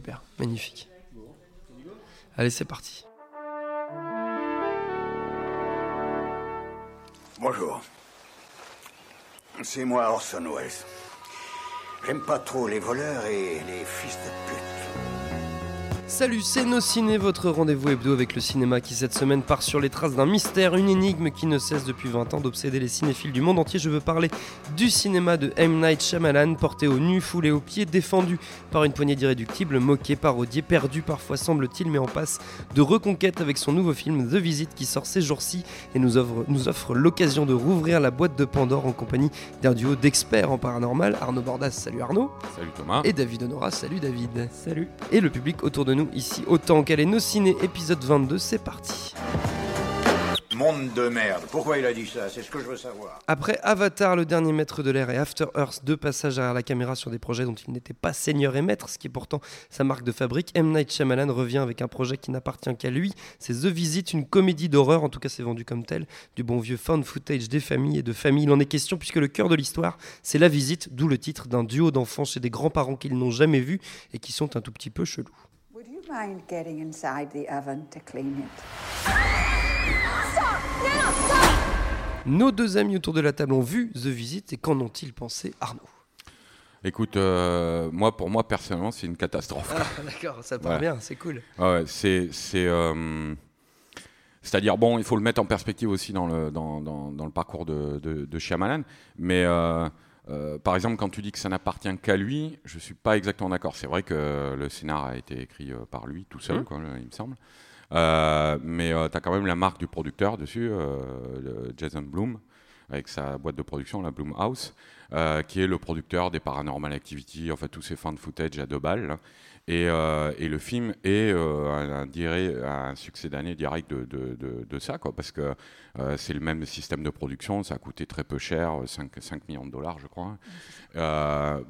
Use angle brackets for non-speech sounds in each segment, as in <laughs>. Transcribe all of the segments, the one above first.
Super, magnifique. Allez, c'est parti. Bonjour. C'est moi Orson Welles. J'aime pas trop les voleurs et les fils de pute. Salut, c'est Nos Ciné, votre rendez-vous hebdo avec le cinéma qui cette semaine part sur les traces d'un mystère, une énigme qui ne cesse depuis 20 ans d'obséder les cinéphiles du monde entier. Je veux parler du cinéma de M. Night Shyamalan, porté au nu, foulé aux pieds, défendu par une poignée d'irréductibles, moqué, parodié, perdu parfois semble-t-il, mais en passe de reconquête avec son nouveau film The Visit qui sort ces jours-ci et nous offre, nous offre l'occasion de rouvrir la boîte de Pandore en compagnie d'un duo d'experts en paranormal, Arnaud Bordas, salut Arnaud, Salut Thomas. et David Honora, salut David. Salut. Et le public autour de nous ici autant qu'elle est nos ciné épisode 22, c'est parti. Monde de merde. Pourquoi il a dit ça? C'est ce que je veux savoir. Après Avatar, le dernier maître de l'air et After Earth, deux passages à la caméra sur des projets dont il n'était pas seigneur et maître, ce qui est pourtant sa marque de fabrique, M. Night Shyamalan revient avec un projet qui n'appartient qu'à lui, c'est The Visit, une comédie d'horreur, en tout cas c'est vendu comme tel, du bon vieux found footage des familles et de familles. Il en est question puisque le cœur de l'histoire, c'est la visite, d'où le titre d'un duo d'enfants chez des grands-parents qu'ils n'ont jamais vus et qui sont un tout petit peu chelous. Mind getting inside the oven to clean it? Nos deux amis autour de la table ont vu The Visit et qu'en ont-ils pensé Arnaud? Écoute, euh, moi, pour moi, personnellement, c'est une catastrophe. Ah, D'accord, ça part Ouais. bien, c'est cool. Ah ouais, c'est, c'est, euh, c'est-à-dire, bon, il faut le mettre en perspective aussi dans le, dans, dans, dans le parcours de, de, de Shyamalan. Mais euh, euh, par exemple, quand tu dis que ça n'appartient qu'à lui, je suis pas exactement d'accord. C'est vrai que le scénar a été écrit euh, par lui tout seul, Mhm. quoi, il me semble. Euh, mais tu as quand même la marque du producteur dessus, euh, Jason Bloom, avec sa boîte de production, la Bloom House, euh, qui est le producteur des Paranormal Activity, enfin tous ces fans de footage à deux balles. Et, euh, et le film est euh, un, un, direct- un succès d'année direct de, de, de- de ça, quoi, parce que euh, c'est le même système de production, ça a coûté très peu cher, 5, 5 millions de dollars, je crois.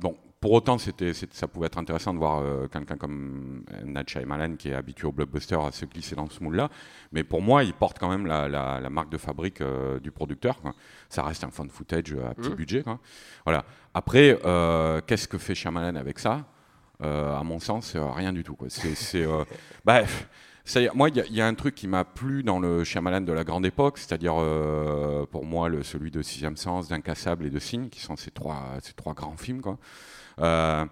Bon, pour autant, c'était, ça pouvait être intéressant de voir euh, quelqu'un comme Nat Shyamalan, qui est habitué au blockbuster, à se glisser dans ce moule-là. Mais pour moi, il porte quand même la, la- la marque de fabrique euh, du producteur. quoi. Ça reste un fan footage à petit budget. quoi. Voilà. Après, euh, qu'est-ce que fait Shyamalan avec ça? À mon sens, euh, rien du tout. Quoi. C'est, euh, <laughs> moi, il y, a- un truc qui m'a plu dans le Shyamalan de la grande époque, c'est-à-dire euh, pour moi le, celui de Sixième Sens, d'Incassable et de Signe, qui sont ces trois, grands films. Euh,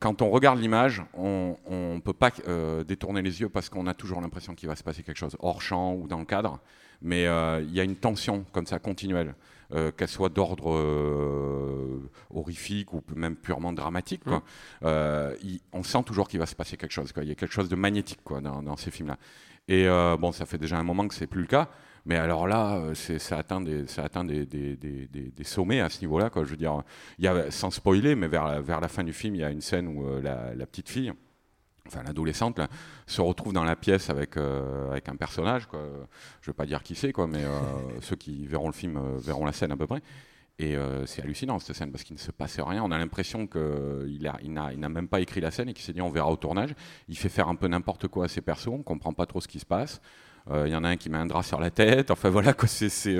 quand on regarde l'image, on ne peut pas euh, détourner les yeux parce qu'on a toujours l'impression qu'il va se passer quelque chose hors champ ou dans le cadre. Mais euh, il y a une tension comme ça continuelle, euh, qu'elle soit d'ordre euh, horrifique ou même purement dramatique. quoi. Euh, il- on sent toujours qu'il va se passer quelque chose. quoi. Il y a quelque chose de magnétique quoi, dans, dans ces films-là. Et bon, ça fait déjà un moment que c'est plus le cas. Mais alors là, ça atteint des, ça atteint des, des- des- des- des sommets à ce niveau-là. Je veux dire, il y a, sans spoiler, mais vers la, vers la fin du film, il y a une scène où la, la petite fille, enfin l'adolescente, se retrouve dans la pièce avec, euh, avec un personnage. Quoi. Je ne veux pas dire qui c'est, quoi, mais euh, ceux qui verront le film euh, verront la scène à peu près. Et c'est hallucinant cette scène parce qu'il ne se passe rien. On a l'impression qu'il il n'a, il n'a même pas écrit la scène et qu'il s'est dit on verra au tournage. Il fait faire un peu n'importe quoi à ses persos, on comprend pas trop ce qui se passe. Il y en a un qui met un drap sur la tête. Enfin <laughs> voilà. C'est,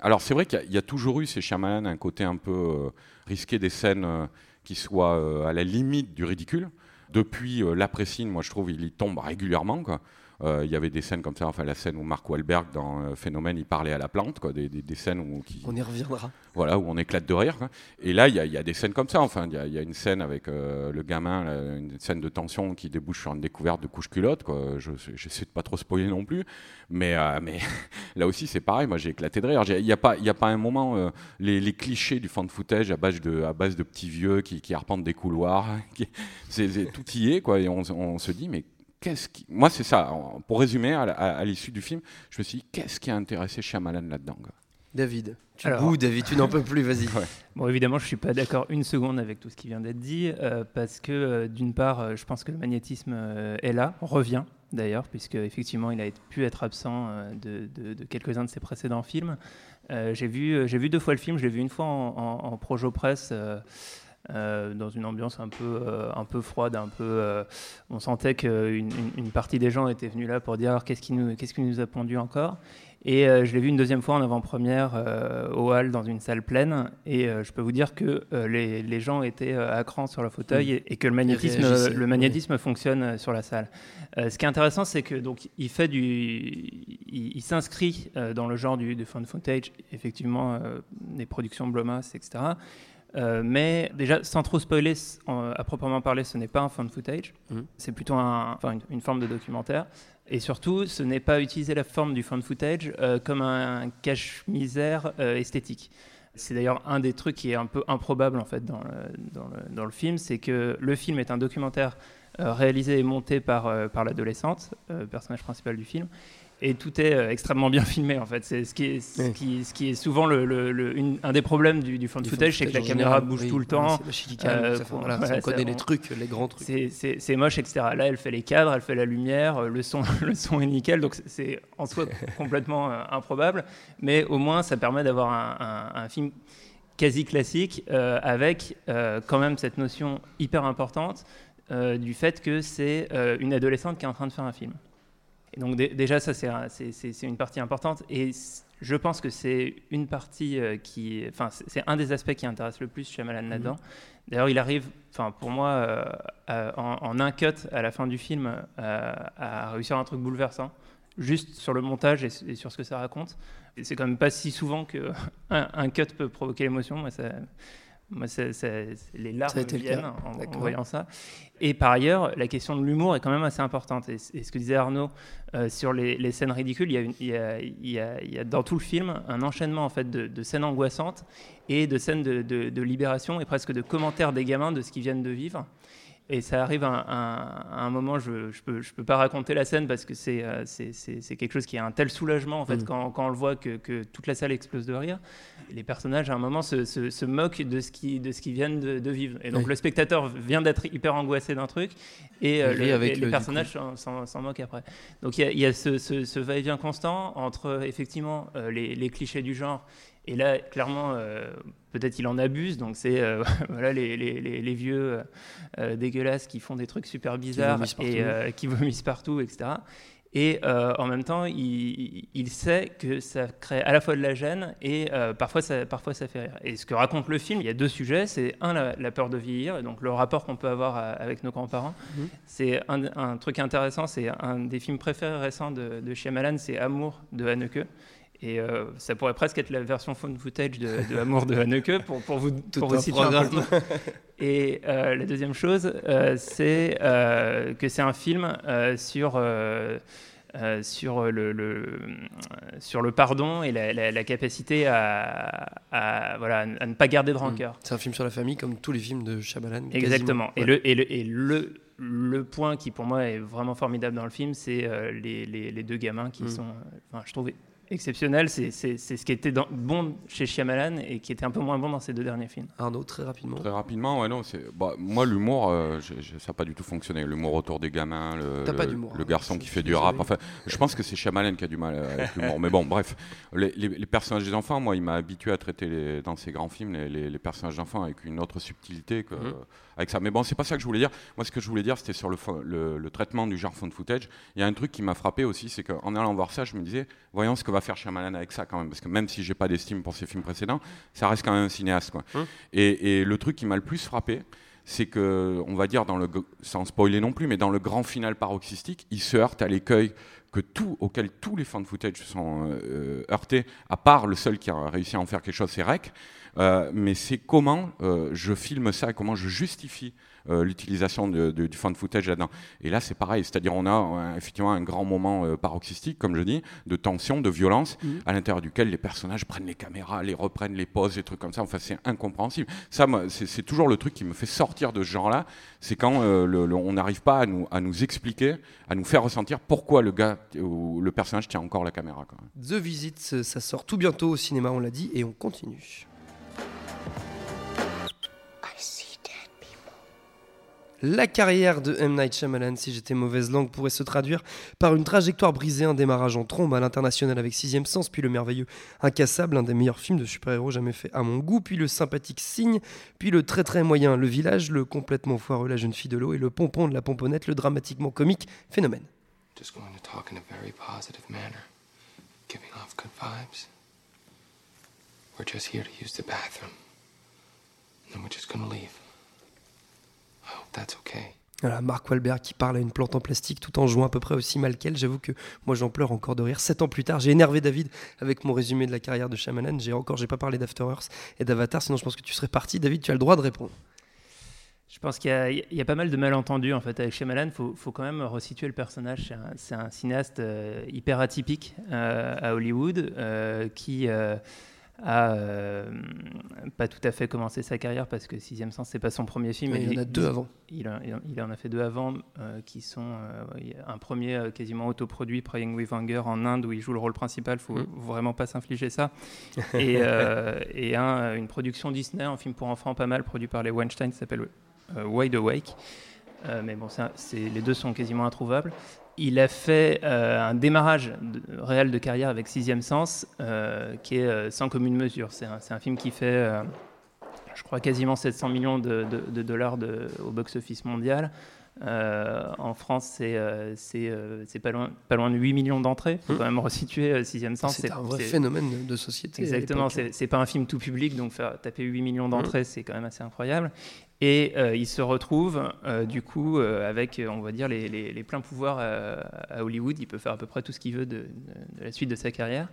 Alors c'est vrai qu'il y a, il toujours eu chez Shyamalan un côté un peu risqué des scènes qui soient à la limite du ridicule. Depuis euh, l'après-signe, moi je trouve il y tombe régulièrement. Quoi. Euh, Il y avait des scènes comme ça, enfin la scène où Mark Wahlberg dans euh, Phénomène, il parlait à la plante, quoi, des, des- des scènes où, qui, On y reviendra. voilà, où on éclate de rire. quoi. Et là, il y, a- il y a des scènes comme ça. Enfin, il y, a- il y a une scène avec euh, le gamin, là, une scène de tension qui débouche sur une découverte de couche culotte. Quoi. Je j'essaie de pas trop spoiler non plus, mais, mais <laughs> là aussi, c'est pareil. Moi, j'ai éclaté de rire. Il n'y a pas, il y a pas un moment les, les clichés du fan footage à base de, à base de petits vieux qui, qui arpentent des couloirs. <laughs> qui- c'est c'est- tout y est, quoi. Et on, on se dit, mais qu'est-ce qui. Moi, c'est ça. Pour résumer, à, l'issue du film, je me suis dit, qu'est-ce qui a intéressé Shyamalan là-dedans David, tu Alors- boudes, David, tu n'en peux plus, vas-y. <laughs> Bon, évidemment, je suis pas d'accord une seconde avec tout ce qui vient d'être dit, euh, parce que euh, d'une part, euh, je pense que le magnétisme euh, est là, revient d'ailleurs, puisque effectivement, il a pu être absent euh, de, de- de quelques-uns de ses précédents films. Euh, j'ai vu, euh, j'ai vu deux fois le film. Je l'ai vu une fois en, en, en projo presse. Euh, dans une ambiance un peu, euh, un peu froide, un peu. euh, on sentait qu'une une, une partie des gens étaient venus là pour dire Alors, qu'est-ce qui nous, qu'est-ce qui nous a pondu encore? Et je l'ai vu une deuxième fois en avant-première au hall dans une salle pleine. Et je peux vous dire que les, les gens étaient à cran sur leur fauteuil et, et que le magnétisme, le magnétisme fonctionne sur la salle. Ce qui est intéressant, c'est que donc il fait du, il, il s'inscrit dans le genre du, du found footage, effectivement, des productions Blumhouse, etc. Euh, mais déjà, sans trop spoiler, à proprement parler, ce n'est pas un found footage. Mhm. C'est plutôt un- une, une forme de documentaire. Et surtout, ce n'est pas utiliser la forme du found footage euh, comme un, cache-misère euh, esthétique. C'est d'ailleurs un des trucs qui est un peu improbable en fait dans le, dans le, dans le film, c'est que le film est un documentaire réalisé et monté par, par l'adolescente, personnage principal du film, et tout est euh, extrêmement bien <laughs> filmé en fait. C'est ce qui est, ce Oui. qui, ce qui est souvent le, le- le- une- un des problèmes du, du found footage, c'est que la caméra bouge oui, tout le temps. Euh, ça on connaît les trucs, les grands trucs. C'est- moche, etc. Là, elle fait les cadres, elle fait la lumière, euh, le son, <laughs> le son est nickel, donc c'est- en soi <laughs> complètement euh, improbable, mais au moins ça permet d'avoir un, un- un film quasi classique avec quand même cette notion hyper importante du fait que c'est une adolescente qui est en train de faire un film. Et donc dé- déjà ça c'est un- c'est- c'est c'est une partie importante et je pense que c'est une partie euh, qui, enfin c'est un des aspects qui intéresse le plus Shyamalan là-dedans. D'ailleurs il arrive, enfin pour moi euh, en, en un cut à la fin du film euh, à réussir un truc bouleversant, juste sur le montage et, sur ce que ça raconte. C'est quand même pas si souvent que <laughs> un, un cut peut provoquer l'émotion. Moi ça, moi, les larmes viennent en- voyant ça. Et par ailleurs, la question de l'humour est quand même assez importante. Et, ce que disait Arnaud euh, sur les, les scènes ridicules, il y, a une- il, y a, il y a- il y a dans tout le film un enchaînement en fait de, de scènes angoissantes et de scènes de, de- de libération et presque de commentaires des gamins de ce qu'ils viennent de vivre. Et ça arrive à un, à un moment, je ne peux, je peux pas raconter la scène parce que c'est euh, c'est- quelque chose qui est un tel soulagement en fait, Mm. quand, quand on le voit que, que toute la salle explose de rire. Les personnages, à un moment, se, se- se moquent de ce qu'ils viennent de, de vivre. Et donc Oui. le spectateur vient d'être hyper angoissé d'un truc et euh, le- avec les, personnages s'en- moquent après. Donc il y a, y a ce, ce- ce va-et-vient constant entre effectivement euh, les, les clichés du genre. Et là, clairement, euh, peut-être il en abuse. Donc c'est euh, <laughs> voilà, les, les- les- les vieux euh, dégueulasses qui font des trucs super bizarres et qui <laughs> vomissent partout, etc. Et en même temps, il, il sait que ça crée à la fois de la gêne et parfois, ça, parfois ça fait rire. Et ce que raconte le film, il y a deux sujets. C'est un, la, la peur de vieillir, donc le rapport qu'on peut avoir à- avec nos grands-parents. Mhm. C'est un, un truc intéressant, c'est un des films préférés récents de, de Shyamalan, c'est Amour de Haneke. Et euh, ça pourrait presque être la version phone footage de, de Amour de Haneke pour, pour vous, Tout pour vous un situer un peu et euh, la deuxième chose, euh, c'est que c'est un film sur, sur, le, le- sur le pardon et la, la- la capacité à, à, voilà, à ne pas garder de rancœur. C'est un film sur la famille comme tous les films de Shyamalan. Exactement. Et, le, et, le, et le, le point qui pour moi est vraiment formidable dans le film, c'est euh, les, les- les deux gamins qui Mm. sont, euh, enfin, je trouve, exceptionnels. C'est c'est- c'est ce qui était dans- bon chez Shyamalan et qui était un peu moins bon dans ses deux derniers films. Arnaud, très rapidement. Très rapidement, ouais, non, c'est. bah, moi, l'humour, euh, ça n'a pas du tout fonctionné. L'humour autour des gamins, le, le- hein. garçon qui fait du rap. Enfin, je pense que c'est Shyamalan qui a du mal avec l'humour. Mais bon, bref, les, les- les personnages des enfants, moi, il m'a habitué à traiter les- dans ses grands films les, les- les personnages d'enfants avec une autre subtilité que. Mhm. avec ça. Mais bon, c'est pas ça que je voulais dire. Moi, ce que je voulais dire, c'était sur le, le, le traitement du genre found footage. Il y a un truc qui m'a frappé aussi, c'est qu'en allant voir ça, je me disais, voyons ce que va faire Shyamalan avec ça quand même. Parce que même si j'ai pas d'estime pour ses films précédents, ça reste quand même un cinéaste. Quoi. Hum. Et, et le truc qui m'a le plus frappé, c'est que, on va dire, dans le, sans spoiler non plus, mais dans le grand final paroxystique, il se heurte à l'écueil que tout, auquel tous les fan footage sont euh, heurtés, à part le seul qui a réussi à en faire quelque chose, c'est Rec. Euh, mais c'est comment euh, je filme ça, et comment je justifie l'utilisation de- de- du fan footage là-dedans. Et là, c'est pareil, c'est-à-dire on a euh, effectivement un grand moment euh, paroxystique, comme je dis, de tension, de violence, Mhm. à l'intérieur duquel les personnages prennent les caméras, les reprennent, les posent, des trucs comme ça. Enfin, c'est incompréhensible. Ça, c'est toujours le truc qui me fait sortir de ce genre-là, c'est quand euh, le- le- on n'arrive pas à nous, à nous expliquer, à nous faire ressentir pourquoi le gars où le personnage tient encore la caméra. Quand même. The Visit, ça sort tout bientôt au cinéma, on l'a dit, et on continue. La carrière de M. Night Shyamalan, si j'étais mauvaise langue, pourrait se traduire par une trajectoire brisée, un démarrage en trombe à l'international avec Sixième Sens, puis le merveilleux Incassable, un des meilleurs films de super-héros jamais fait à mon goût, puis le sympathique Signe, puis le très très moyen Le Village, le complètement foireux La Jeune Fille de l'eau et le pompon de la pomponnette, le dramatiquement comique Phénomène. Just going to talk in a very positive manner, giving off good vibes. We're just here to use the bathroom, and then we're just going leave. That's okay. Voilà, Mark Wahlberg qui parle à une plante en plastique tout en jouant à peu près aussi mal qu'elle. J'avoue que moi j'en pleure encore de rire. Sept ans plus tard, j'ai énervé David avec mon résumé de la carrière de Shyamalan. J'ai encore, j'ai pas parlé d'After Earth et d'Avatar, sinon je pense que tu serais parti. David, tu as le droit de répondre. Je pense qu'il y, a pas mal de malentendus en fait avec Shyamalan. Il faut, faut, quand même resituer le personnage. C'est un, cinéaste euh, hyper atypique euh, à Hollywood euh, qui a euh, pas tout à fait commencé sa carrière parce que Sixième Sens c'est pas son premier film. il, en a deux avant. Il, en a fait deux avant euh, qui sont euh, un premier quasiment autoproduit, Praying with Anger en Inde où il joue le rôle principal. Faut mm. vraiment pas s'infliger ça. <laughs> et, et un, une production Disney, un film pour enfants pas mal produit par les Weinstein qui s'appelle Wide Awake. mais bon, les deux sont quasiment introuvables il a fait euh, un démarrage réel de carrière avec Sixième Sens, euh, qui est euh, sans commune mesure. C'est un, film qui fait, je crois, quasiment 700 millions de, dollars au box-office mondial. en France, c'est pas, loin, pas loin de 8 millions d'entrées. Il faut mmh. quand même resituer Sixième Sens. C'est un vrai phénomène de société. Exactement, c'est pas un film tout public, donc faire taper 8 millions d'entrées, mmh. c'est quand même assez incroyable. Et euh, il se retrouve euh, du coup euh, avec, on va dire, les, les, pleins pouvoirs à Hollywood. Il peut faire à peu près tout ce qu'il veut de, la suite de sa carrière.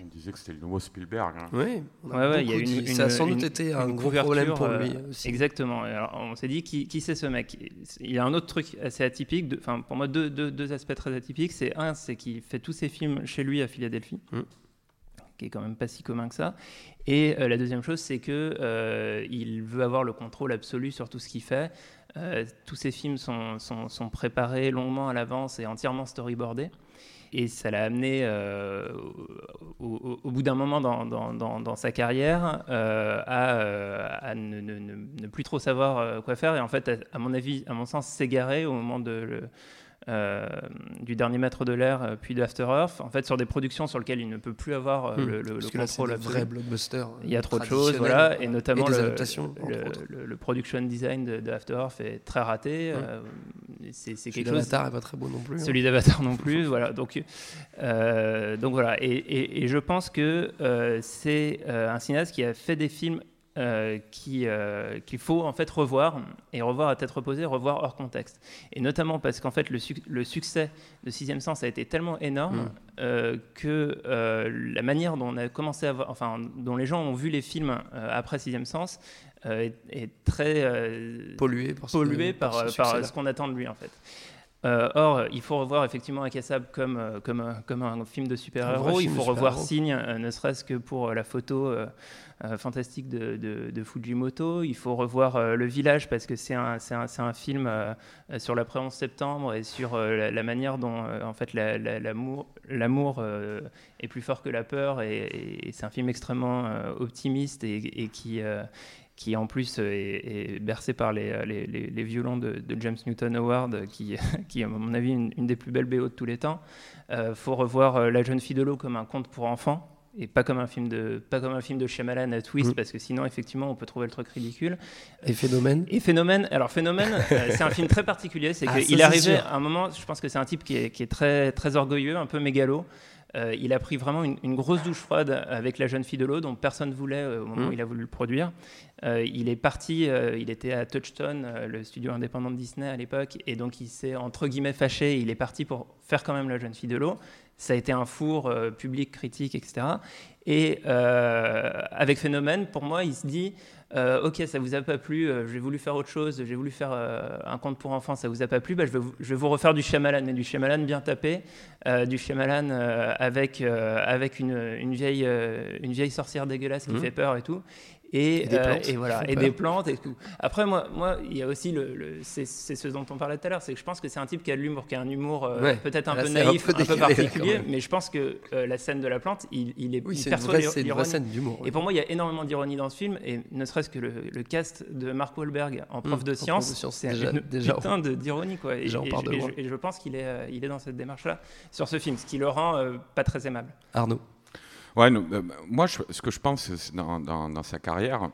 On disait que c'était le nouveau Spielberg. Hein. Oui, ouais, une, ça a sans doute été un gros problème pour lui aussi. Exactement. Alors, on s'est dit, qui, qui c'est ce mec? Il y a un autre truc assez atypique, enfin pour moi deux, deux, deux, aspects très atypiques. C'est un, c'est qu'il fait tous ses films chez lui à Philadelphie. Mmh qui est quand même pas si commun que ça. Et euh, la deuxième chose, c'est que euh, il veut avoir le contrôle absolu sur tout ce qu'il fait. Euh, tous ses films sont, sont, préparés longuement à l'avance et entièrement storyboardés. Et ça l'a amené, au, bout d'un moment dans, dans, dans, sa carrière, à, à ne, ne, ne, plus trop savoir quoi faire. Et en fait, à, mon avis, à mon sens, s'égarer au moment de... euh, du dernier maître de l'air, euh, puis d'After Earth, en fait, sur des productions sur lesquelles il ne peut plus avoir euh, hmm. le, le, contrôle. Là, vrai blockbuster. Il y a trop de choses, voilà, et notamment le, le, production design de, After Earth est très raté. Hmm. c'est quelque chose. Celui pas très beau non plus. Hein. Celui d'Avatar non plus, <laughs> voilà. Donc, donc voilà, et, et, je pense que c'est un cinéaste qui a fait des films euh, euh, qu'il faut en fait revoir et revoir à tête reposée, revoir hors contexte. Et notamment parce qu'en fait le, le, succès de Sixième Sens a été tellement énorme mm. euh, que la manière dont on a commencé à voir, enfin dont les gens ont vu les films après Sixième Sens est, très pollué par, pollué par, par ce qu'on attend de lui en fait. Or, il faut revoir effectivement Incassable comme, comme, comme un film de super-héros. Il faut revoir Signe, ne serait-ce que pour la photo euh, fantastique de, Fujimoto. Il faut revoir euh, Le Village parce que c'est un, un, un, film euh, sur l'après-11 septembre et sur la, manière dont en fait l'amour est plus fort que la peur. Et, c'est un film extrêmement optimiste et, qui qui en plus est, bercé par les, les, les, violons de, James Newton Howard, qui, <laughs> qui à mon avis une, une des plus belles BO de tous les temps. Il faut revoir La jeune fille de l'eau comme un conte pour enfants, et pas comme un film de pas comme un film de Shyamalan à twist mm. parce que sinon effectivement on peut trouver le truc ridicule. Et phénomène? Et phénomène. Alors phénomène <laughs> euh, c'est un film très particulier. C'est ah, qu'il est arrivé à un moment je pense que c'est un type qui est, qui est, très très orgueilleux un peu mégalo euh, il a pris vraiment une, grosse douche froide avec la jeune fille de l'eau dont personne ne voulait euh, au moment où il a voulu le produire. Il est parti il était à Touchstone le studio indépendant de Disney à l'époque et donc il s'est entre guillemets fâché il est parti pour faire quand même la jeune fille de l'eau. Ça a été un four euh, public, critique, etc. Et euh, avec Phénomène, pour moi, il se dit euh, Ok, ça vous a pas plu, j'ai voulu faire autre chose, j'ai voulu faire un conte pour enfants, ça vous a pas plu, bah, je, vais vous, je, vais vous, refaire du Shyamalan, mais du Shyamalan bien tapé, du Shyamalan avec, avec une, une, vieille, une vieille sorcière dégueulasse qui mmh. fait peur et tout. Et, des euh, plantes et voilà, et peur. des plantes et tout. Après, moi, moi, il y a aussi le, le- c'est, ce dont on parlait tout à l'heure, c'est que je pense que c'est un type qui a de l'humour, qui a un humour euh, Ouais. peut-être un peu un naïf, un peu, particulier, mais je pense que euh, la scène de la plante, il, il est, Oui, il c'est une, perçoit l'ironie. scène d'humour. Et pour moi, il y a énormément d'ironie dans ce film, et ne serait-ce que le, le cast de Mark Wahlberg en prof Mmh, de sciences, c'est déjà- une déjà, putain d'ironie, quoi. Et, et et je, et je pense qu'il est, il est dans cette démarche-là sur ce film, ce qui le rend euh, pas très aimable. Arnaud. Ouais, non, euh, moi, je- ce que je pense dans, dans- dans sa carrière,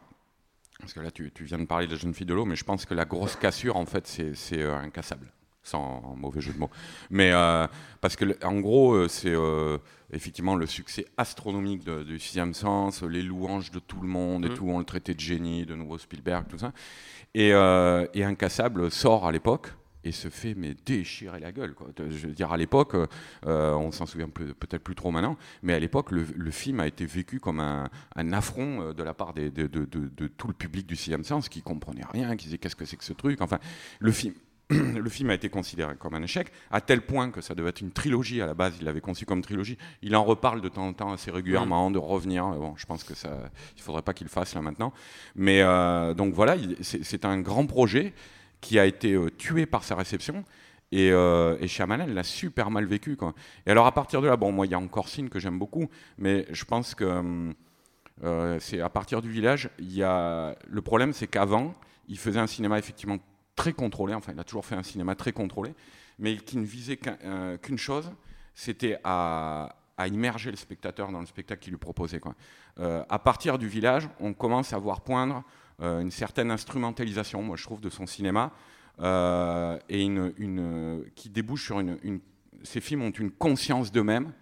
parce que là, tu, tu viens de parler de la jeune fille de l'eau, mais je pense que la grosse cassure, en fait, c'est euh, incassable, sans mauvais jeu de mots. Mais euh, parce que, en gros, c'est effectivement le succès astronomique de- du sixième sens, les louanges de tout le monde et Mhm. tout, on le traitait de génie, de nouveau Spielberg, tout ça. Et, et Incassable sort à l'époque et se fait mais déchirer la gueule. Quoi. Je veux dire, à l'époque, euh, on s'en souvient peut-être plus trop maintenant, mais à l'époque, le, le film a été vécu comme un, un affront euh, de la part des- de, de- de- de tout le public du sixième sens qui comprenait rien, qui disait qu'est-ce que c'est que ce truc. Enfin, le film. <clears throat> Le film a été considéré comme un échec, à tel point que ça devait être une trilogie à la base. Il l'avait conçu comme trilogie. Il en reparle de temps en temps assez régulièrement, de revenir. Bon, je pense que ça, il faudrait pas qu'il le fasse là maintenant. Mais euh, donc voilà, il- c'est c'est un grand projet qui a été euh, tué par sa réception. Et, euh, l'a super mal vécu. Et alors à partir de là, bon, moi il y a encore Signe que j'aime beaucoup, mais je pense que euh, c'est à partir du village, il y a le problème, c'est qu'avant, il faisait un cinéma effectivement très contrôlé. Enfin, il a toujours fait un cinéma très contrôlé, mais qui ne visait euh, qu'une chose, c'était à, immerger le spectateur dans le spectacle qu'il lui proposait. À partir du village, on commence à voir poindre une certaine instrumentalisation, moi je trouve, de son cinéma, euh, et qui débouche sur une, une- Ces films ont une conscience d'eux-mêmes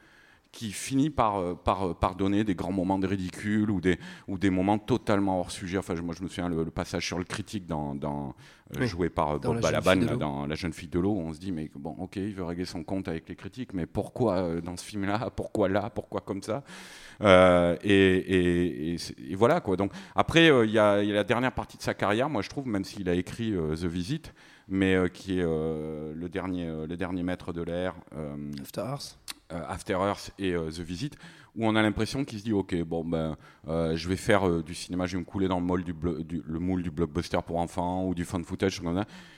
qui finit par, euh, par, euh, par donner des grands moments de ridicule ou des, ou des moments totalement hors sujet. Enfin, moi, je me souviens le, le passage sur le critique dans, dans, euh, Oui, joué par Bob Balaban dans La jeune fille de l'eau. où On se dit, mais bon, ok, il veut régler son compte avec les critiques, mais pourquoi dans ce film-là Pourquoi là Pourquoi comme ça? Euh, et, et- et c'est- et voilà quoi. Donc après, euh, il y, a il y a la dernière partie de sa carrière, moi je trouve, même s'il a écrit euh, The Visit, mais qui est le dernier, le dernier maître de l'air. After Earth. Euh, After Earth et euh, The Visit, où on a l'impression qu'il se dit ok bon ben euh, je vais faire du cinéma, je vais me couler dans le moule du, blockbuster pour enfants ou du fan footage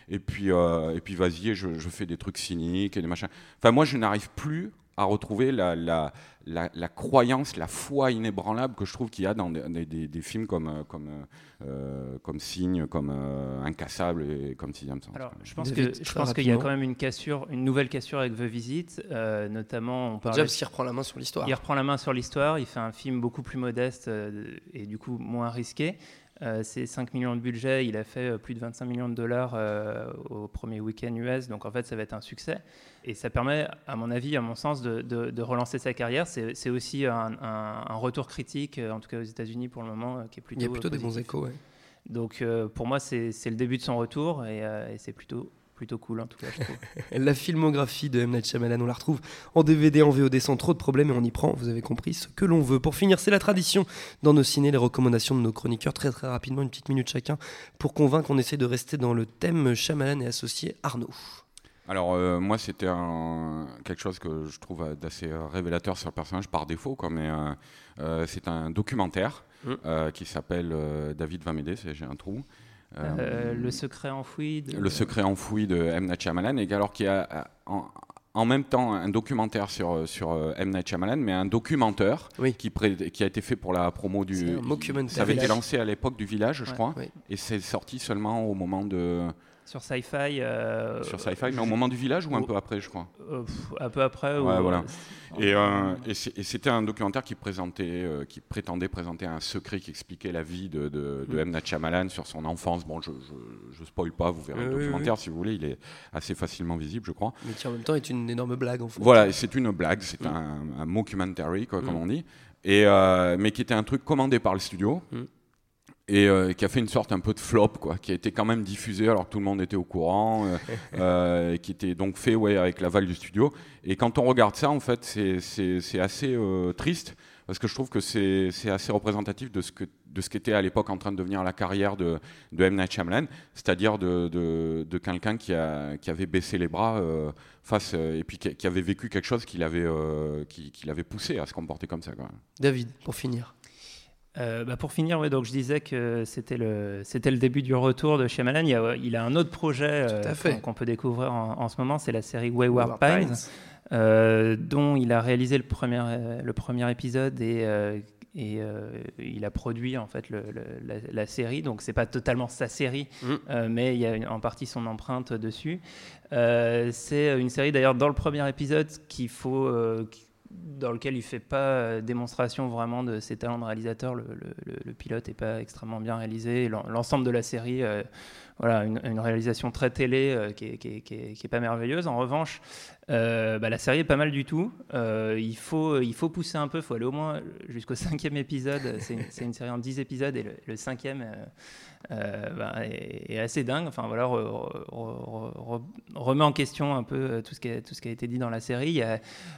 et puis et puis vas-y je, je fais des trucs cyniques et des machins. Enfin moi je n'arrive plus à retrouver la, la, la, la croyance, la foi inébranlable que je trouve qu'il y a dans des, des- des- des films comme euh, comme euh, euh, comme Signe, comme euh, Incassable et comme Sixième Sens. Alors, je pense David, que je très pense qu'il y a quand même une cassure, une nouvelle cassure avec The Visit, euh, notamment on Déjà parlait parce qu'il reprend la main sur l'histoire. Il reprend la main sur l'histoire, il fait un film beaucoup plus modeste euh, et du coup moins risqué. Euh, c'est 5 millions de budget, il a fait euh, plus de 25 millions de dollars euh, au premier week-end US, donc en fait ça va être un succès. Et ça permet, à mon avis, à mon sens, de, de- de relancer sa carrière. C'est aussi un, un- un retour critique, en tout cas aux États-Unis pour le moment, qui est plutôt. Il y a plutôt euh, des bons positif. échos. ouais. Donc pour moi, c'est le début de son retour et, et c'est plutôt, plutôt cool en tout cas, je trouve. <laughs> La filmographie de M. Night Shyamalan, on la retrouve en DVD, en VOD sans trop de problèmes et on y prend, vous avez compris, ce que l'on veut. Pour finir, c'est la tradition dans nos ciné, les recommandations de nos chroniqueurs, très très rapidement, une petite minute chacun, pour convaincre, on essaie de rester dans le thème Shyamalan et associé Arnaud. Alors euh, moi c'était quelque chose que je trouve d'assez révélateur sur le personnage par défaut, quoi, mais euh, euh, c'est un documentaire Mm. euh, qui s'appelle euh, David va m'aider, c'est- j'ai un trou. Euh, Euh, le secret enfoui. de- Le secret enfoui de M. Night Shyamalan, et alors qui a a- en, en même temps un documentaire sur, sur euh, M. Night Shyamalan, mais un documentaire Oui. qui, pré- qui a été fait pour la promo du... Ça avait été Village. lancé à l'époque du village, je Ouais. crois, Oui. et c'est sorti seulement au moment de... Sur Sci-Fi. euh, sur Sci-Fi, mais au moment du village ou un oh. peu après, je crois? Euh, un peu après. Ouais, ou- voilà. Et, euh, et c'était un documentaire qui présentait, euh, qui prétendait présenter un secret qui expliquait la vie de, de, de M. Night Shyamalan sur son enfance. Bon, je, je spoil pas, vous verrez le oui, documentaire si vous voulez. Il est assez facilement visible, je crois. Mais qui en même temps est une énorme blague en fait. Voilà, c'est une blague, c'est Mm. un, un mockumentary, quoi, comme Mm. on dit, et, euh, mais qui était un truc commandé par le studio. Et euh, qui a fait une sorte un peu de flop, quoi, qui a été quand même diffusé alors que tout le monde était au courant, euh, <laughs> euh, qui était donc fait ouais, avec l'aval du studio. Et quand on regarde ça, en fait, c'est- c'est c'est assez euh, triste, parce que je trouve que c'est c'est assez représentatif de ce que de ce qu'était à l'époque en train de devenir la carrière de, de M. Night Shyamalan, c'est-à-dire de, de, de quelqu'un qui, a, qui avait baissé les bras euh, face, et puis qui, qui avait vécu quelque chose qui l'avait euh, qui, qui l'avait poussé à se comporter comme ça. Quoi. David, pour finir. Euh, bah, pour finir, ouais, donc je disais que c'était le, c'était le début du retour de Shyamalan. Il, a, il a un autre projet euh, qu'on, peut découvrir en, ce moment, c'est la série Wayward, Pines, euh, dont il a réalisé le premier, le premier épisode et, et il a produit en fait le, la, série. Donc c'est pas totalement sa série, mm. mais il y a en partie son empreinte dessus. c'est une série d'ailleurs dans le premier épisode qu'il faut dans lequel il fait pas euh, démonstration vraiment de ses talents de réalisateur. Le, pilote est pas extrêmement bien réalisé. L'ensemble de la série, euh, voilà, une, réalisation très télé euh, qui, est, pas merveilleuse. En revanche, bah, la série est pas mal du tout. il, faut, il faut pousser un peu, il faut aller au moins jusqu'au <laughs> cinquième épisode. C'est une, série en dix épisodes et le, cinquième bah, est, assez dingue. Enfin voilà, remet en question un peu tout ce, qui a, tout ce qui a été dit dans la série.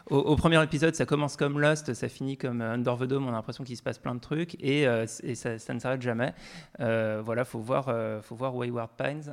au, premier épisode, ça commence comme Lost, ça finit comme euh, Under the Dome. On a l'impression qu'il se passe plein de trucs et, euh, ça, ne s'arrête jamais. Euh, voilà, faut voir, faut voir Wayward Pines.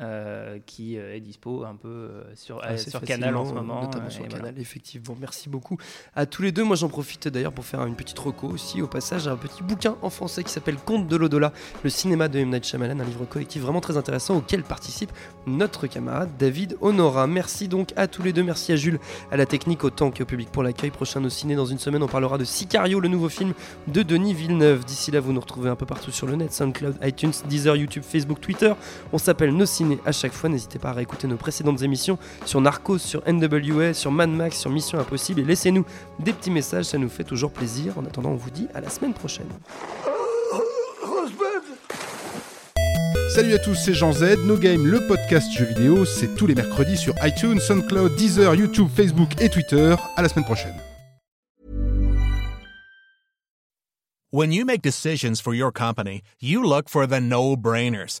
Euh, qui euh, est dispo un peu euh, sur, sur Canal en ce moment. Notamment sur Canal, effectivement. Merci beaucoup à tous les deux. Moi, j'en profite d'ailleurs pour faire une petite reco aussi. Au passage, un petit bouquin en français qui s'appelle Conte de l'au-delà, le cinéma de M. Night Shyamalan, un livre collectif vraiment très intéressant auquel participe notre camarade David Honora. Merci donc à tous les deux. Merci à Jules, à la technique, autant qu'au public pour l'accueil. Prochain au ciné dans une semaine, on parlera de Sicario, le nouveau film de Denis Villeneuve. D'ici là, vous nous retrouvez un peu partout sur le net, SoundCloud, iTunes, Deezer, YouTube, Facebook, Twitter. On s'appelle Nos à chaque fois. N'hésitez pas à réécouter nos précédentes émissions sur Narcos, sur NWA, sur Mad Max, sur Mission Impossible et laissez-nous des petits messages, ça nous fait toujours plaisir. En attendant, on vous dit à la semaine prochaine. Salut à tous, c'est Jean Z. No Game, le podcast jeux vidéo, c'est tous les mercredis sur iTunes, SoundCloud, Deezer, YouTube, Facebook et Twitter. À la semaine prochaine. When you make decisions for your company, you look for the no-brainers.